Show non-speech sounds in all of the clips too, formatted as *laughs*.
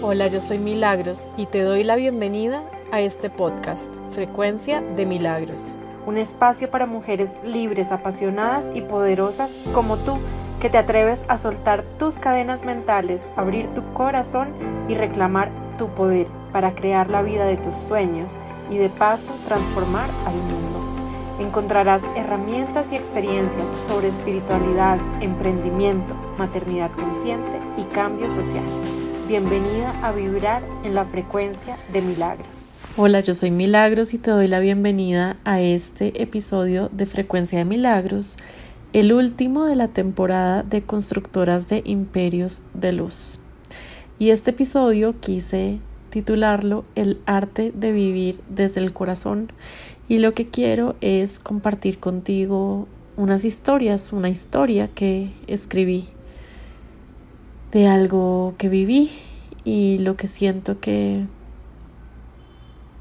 Hola, yo soy Milagros y te doy la bienvenida a este podcast, Frecuencia de Milagros. Un espacio para mujeres libres, apasionadas y poderosas como tú, que te atreves a soltar tus cadenas mentales, abrir tu corazón y reclamar tu poder para crear la vida de tus sueños y de paso transformar al mundo. Encontrarás herramientas y experiencias sobre espiritualidad, emprendimiento, maternidad consciente y cambio social. Bienvenida a vibrar en la frecuencia de milagros. Hola, yo soy Milagros y te doy la bienvenida a este episodio de Frecuencia de Milagros, el último de la temporada de Constructoras de Imperios de Luz. Y este episodio quise titularlo El arte de vivir desde el corazón y lo que quiero es compartir contigo unas historias, una historia que escribí de algo que viví y lo que siento que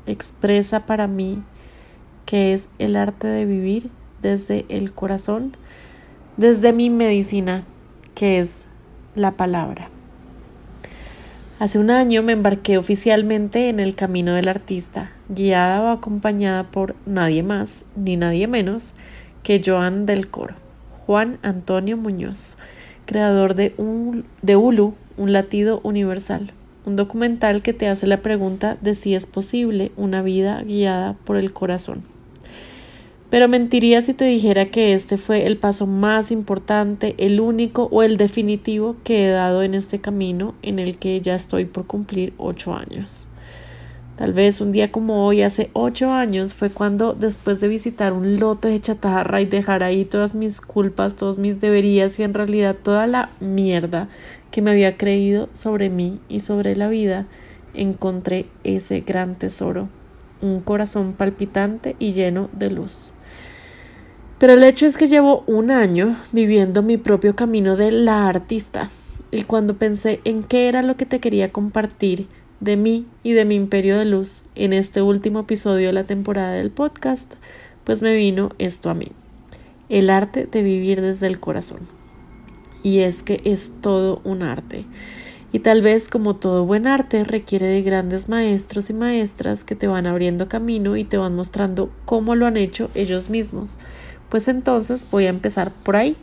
expresa para mí que es el arte de vivir desde el corazón, desde mi medicina, que es la palabra. Hace un año me embarqué oficialmente en el camino del artista, guiada o acompañada por nadie más ni nadie menos que Joan del Coro, Juan Antonio Muñoz, creador de, un, de Ulu, un latido universal, un documental que te hace la pregunta de si es posible una vida guiada por el corazón. Pero mentiría si te dijera que este fue el paso más importante, el único o el definitivo que he dado en este camino en el que ya estoy por cumplir ocho años. Tal vez un día como hoy, hace ocho años, fue cuando, después de visitar un lote de chatarra y dejar ahí todas mis culpas, todos mis deberías y en realidad toda la mierda que me había creído sobre mí y sobre la vida, encontré ese gran tesoro, un corazón palpitante y lleno de luz. Pero el hecho es que llevo un año viviendo mi propio camino de la artista, y cuando pensé en qué era lo que te quería compartir, de mí y de mi imperio de luz en este último episodio de la temporada del podcast, pues me vino esto a mí. El arte de vivir desde el corazón. Y es que es todo un arte. Y tal vez como todo buen arte requiere de grandes maestros y maestras que te van abriendo camino y te van mostrando cómo lo han hecho ellos mismos. Pues entonces voy a empezar por ahí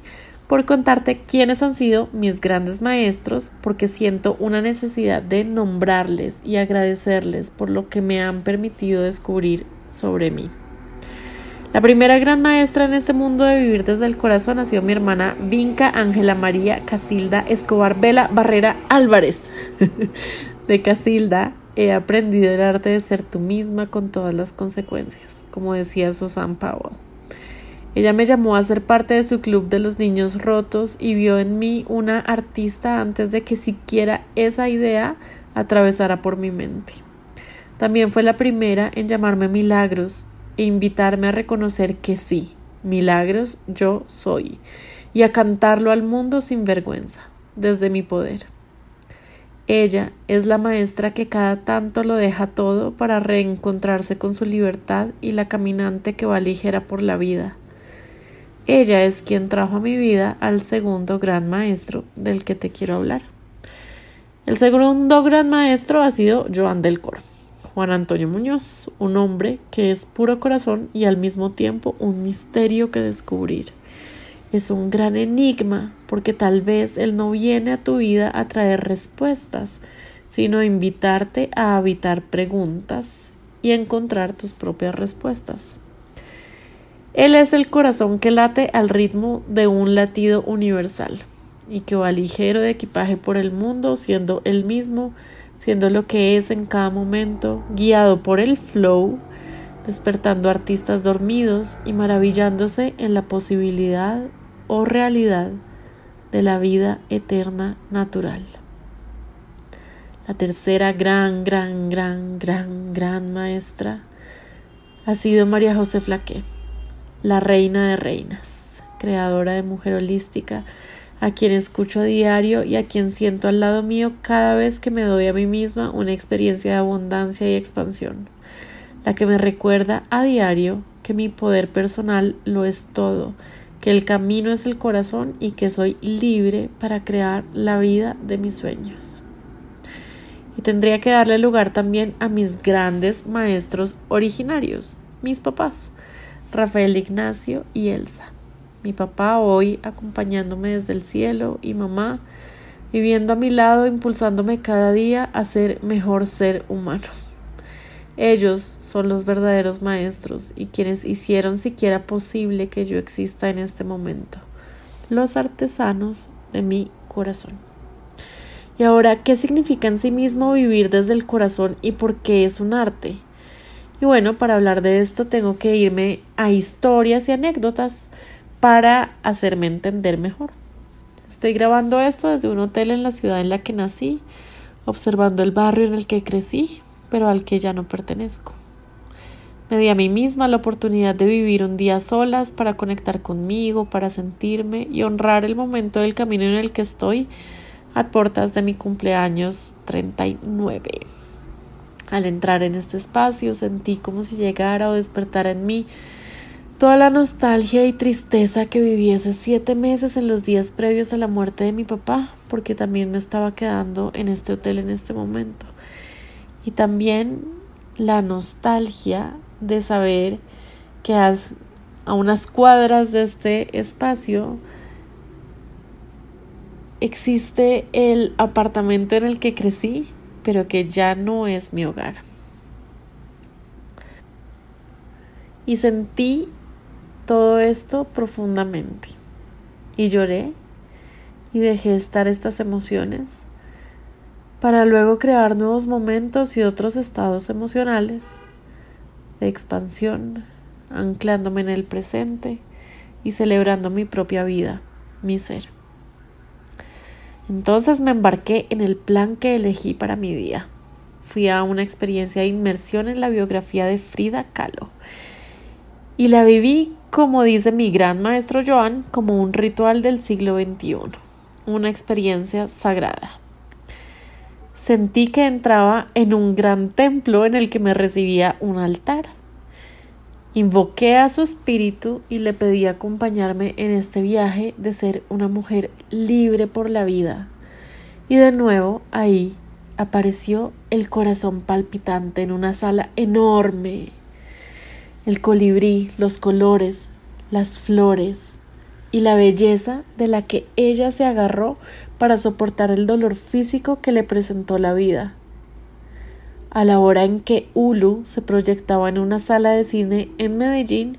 por contarte quiénes han sido mis grandes maestros, porque siento una necesidad de nombrarles y agradecerles por lo que me han permitido descubrir sobre mí. La primera gran maestra en este mundo de vivir desde el corazón ha sido mi hermana Vinca Ángela María Casilda Escobar Vela Barrera Álvarez. *laughs* de Casilda he aprendido el arte de ser tú misma con todas las consecuencias, como decía Susan Powell. Ella me llamó a ser parte de su club de los niños rotos y vio en mí una artista antes de que siquiera esa idea atravesara por mi mente. También fue la primera en llamarme Milagros e invitarme a reconocer que sí, Milagros yo soy, y a cantarlo al mundo sin vergüenza, desde mi poder. Ella es la maestra que cada tanto lo deja todo para reencontrarse con su libertad y la caminante que va ligera por la vida ella es quien trajo a mi vida al segundo gran maestro del que te quiero hablar. El segundo gran maestro ha sido Joan del Coro, Juan Antonio Muñoz, un hombre que es puro corazón y al mismo tiempo un misterio que descubrir. Es un gran enigma porque tal vez él no viene a tu vida a traer respuestas, sino a invitarte a habitar preguntas y encontrar tus propias respuestas. Él es el corazón que late al ritmo de un latido universal y que va ligero de equipaje por el mundo, siendo él mismo, siendo lo que es en cada momento, guiado por el flow, despertando artistas dormidos y maravillándose en la posibilidad o realidad de la vida eterna natural. La tercera gran, gran, gran, gran, gran maestra ha sido María José Flaque la reina de reinas, creadora de mujer holística, a quien escucho a diario y a quien siento al lado mío cada vez que me doy a mí misma una experiencia de abundancia y expansión, la que me recuerda a diario que mi poder personal lo es todo, que el camino es el corazón y que soy libre para crear la vida de mis sueños. Y tendría que darle lugar también a mis grandes maestros originarios, mis papás, Rafael Ignacio y Elsa. Mi papá hoy acompañándome desde el cielo y mamá viviendo a mi lado, impulsándome cada día a ser mejor ser humano. Ellos son los verdaderos maestros y quienes hicieron siquiera posible que yo exista en este momento, los artesanos de mi corazón. Y ahora, ¿qué significa en sí mismo vivir desde el corazón y por qué es un arte? Y bueno, para hablar de esto tengo que irme a historias y anécdotas para hacerme entender mejor. Estoy grabando esto desde un hotel en la ciudad en la que nací, observando el barrio en el que crecí, pero al que ya no pertenezco. Me di a mí misma la oportunidad de vivir un día solas para conectar conmigo, para sentirme y honrar el momento del camino en el que estoy a puertas de mi cumpleaños 39. Al entrar en este espacio sentí como si llegara o despertara en mí toda la nostalgia y tristeza que viví siete meses en los días previos a la muerte de mi papá, porque también me estaba quedando en este hotel en este momento. Y también la nostalgia de saber que a unas cuadras de este espacio existe el apartamento en el que crecí, pero que ya no es mi hogar. Y sentí todo esto profundamente. Y lloré y dejé estar estas emociones para luego crear nuevos momentos y otros estados emocionales de expansión, anclándome en el presente y celebrando mi propia vida, mi ser. Entonces me embarqué en el plan que elegí para mi día. Fui a una experiencia de inmersión en la biografía de Frida Kahlo y la viví, como dice mi gran maestro Joan, como un ritual del siglo XXI, una experiencia sagrada sentí que entraba en un gran templo en el que me recibía un altar. Invoqué a su espíritu y le pedí acompañarme en este viaje de ser una mujer libre por la vida. Y de nuevo ahí apareció el corazón palpitante en una sala enorme. El colibrí, los colores, las flores, y la belleza de la que ella se agarró para soportar el dolor físico que le presentó la vida. A la hora en que Ulu se proyectaba en una sala de cine en Medellín,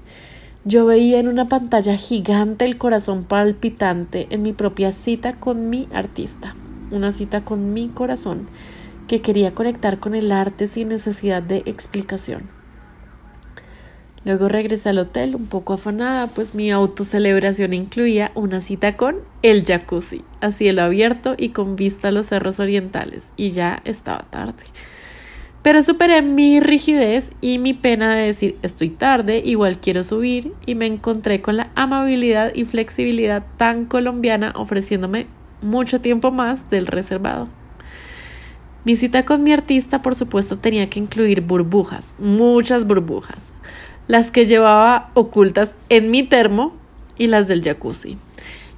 yo veía en una pantalla gigante el corazón palpitante en mi propia cita con mi artista, una cita con mi corazón que quería conectar con el arte sin necesidad de explicación. Luego regresé al hotel un poco afanada, pues mi autocelebración incluía una cita con el jacuzzi, a cielo abierto y con vista a los cerros orientales, y ya estaba tarde. Pero superé mi rigidez y mi pena de decir estoy tarde, igual quiero subir, y me encontré con la amabilidad y flexibilidad tan colombiana ofreciéndome mucho tiempo más del reservado. Mi cita con mi artista, por supuesto, tenía que incluir burbujas, muchas burbujas las que llevaba ocultas en mi termo y las del jacuzzi.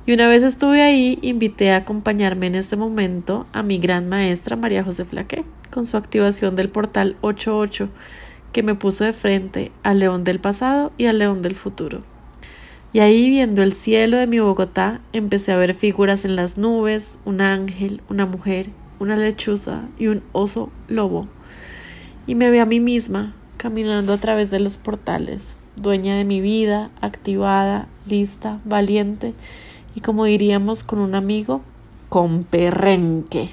Y una vez estuve ahí, invité a acompañarme en este momento a mi gran maestra María José Flaque, con su activación del portal 88, que me puso de frente al león del pasado y al león del futuro. Y ahí, viendo el cielo de mi Bogotá, empecé a ver figuras en las nubes, un ángel, una mujer, una lechuza y un oso lobo. Y me vi a mí misma, caminando a través de los portales, dueña de mi vida, activada, lista, valiente y como diríamos con un amigo, con perrenque.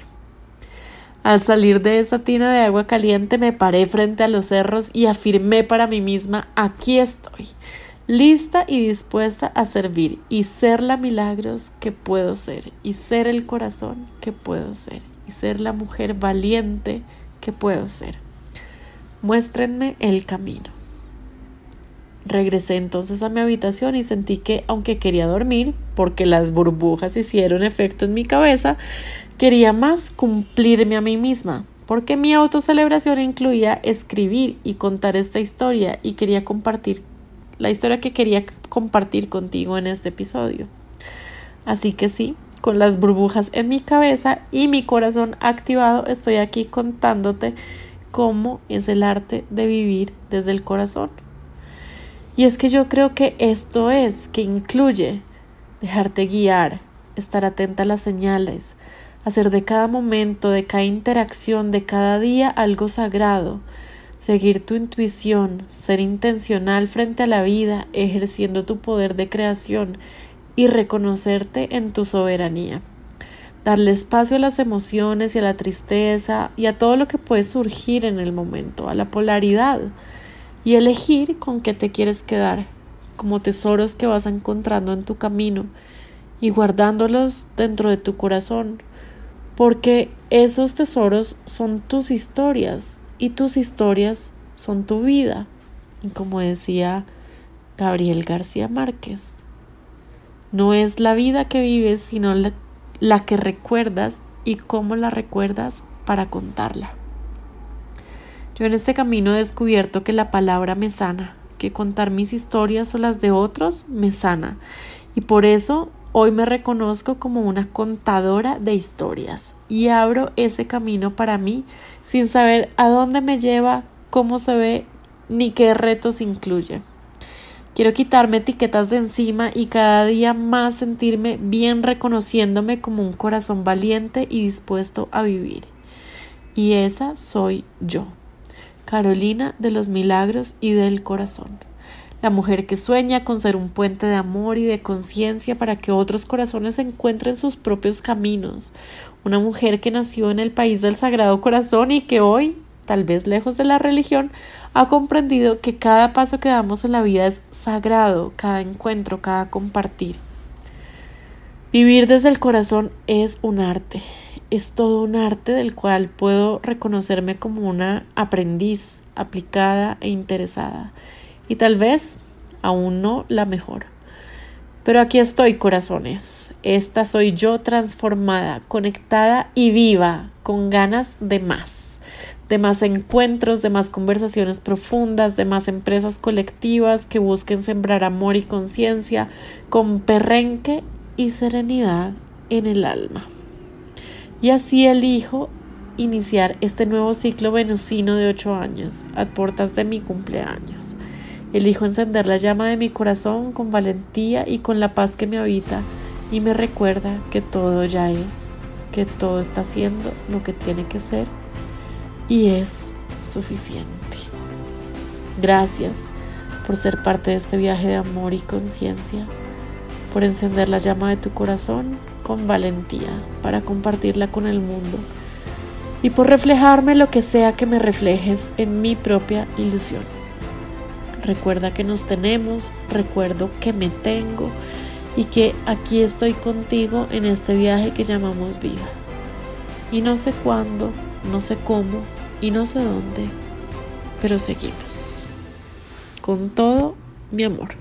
Al salir de esa tina de agua caliente me paré frente a los cerros y afirmé para mí misma aquí estoy, lista y dispuesta a servir y ser la milagros que puedo ser y ser el corazón que puedo ser y ser la mujer valiente que puedo ser. Muéstrenme el camino. Regresé entonces a mi habitación y sentí que, aunque quería dormir, porque las burbujas hicieron efecto en mi cabeza, quería más cumplirme a mí misma, porque mi autocelebración incluía escribir y contar esta historia y quería compartir la historia que quería compartir contigo en este episodio. Así que sí, con las burbujas en mi cabeza y mi corazón activado, estoy aquí contándote cómo es el arte de vivir desde el corazón. Y es que yo creo que esto es, que incluye dejarte guiar, estar atenta a las señales, hacer de cada momento, de cada interacción, de cada día algo sagrado, seguir tu intuición, ser intencional frente a la vida, ejerciendo tu poder de creación y reconocerte en tu soberanía. Darle espacio a las emociones y a la tristeza y a todo lo que puede surgir en el momento, a la polaridad, y elegir con qué te quieres quedar, como tesoros que vas encontrando en tu camino y guardándolos dentro de tu corazón, porque esos tesoros son tus historias, y tus historias son tu vida. Y como decía Gabriel García Márquez, no es la vida que vives, sino la, que recuerdas y cómo la recuerdas para contarla. Yo en este camino he descubierto que la palabra me sana, que contar mis historias o las de otros me sana. Y por eso hoy me reconozco como una contadora de historias y abro ese camino para mí sin saber a dónde me lleva, cómo se ve ni qué retos incluye. Quiero quitarme etiquetas de encima y cada día más sentirme bien reconociéndome como un corazón valiente y dispuesto a vivir. Y esa soy yo, Carolina de los Milagros y del Corazón. La mujer que sueña con ser un puente de amor y de conciencia para que otros corazones encuentren sus propios caminos, una mujer que nació en el país del Sagrado Corazón y que hoy, tal vez lejos de la religión, ha comprendido que cada paso que damos en la vida es sagrado, cada encuentro, cada compartir. Vivir desde el corazón es un arte, es todo un arte del cual puedo reconocerme como una aprendiz aplicada e interesada y tal vez aún no la mejor. Pero aquí estoy, corazones. Esta soy yo transformada, conectada y viva, con ganas de más, de más encuentros, de más conversaciones profundas, de más empresas colectivas que busquen sembrar amor y conciencia con perrenque y serenidad en el alma. Y así elijo iniciar este nuevo ciclo venusino de ocho años, a puertas de mi cumpleaños. Elijo encender la llama de mi corazón con valentía y con la paz que me habita y me recuerda que todo ya es, que todo está siendo lo que tiene que ser y es suficiente. Gracias por ser parte de este viaje de amor y conciencia, por encender la llama de tu corazón con valentía para compartirla con el mundo y por reflejarme lo que sea que me reflejes en mi propia ilusión. Recuerda que nos tenemos, recuerdo que me tengo y que aquí estoy contigo en este viaje que llamamos vida. Y no sé cuándo, no sé cómo y no sé dónde, pero seguimos. Con todo mi amor,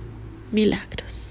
milagros.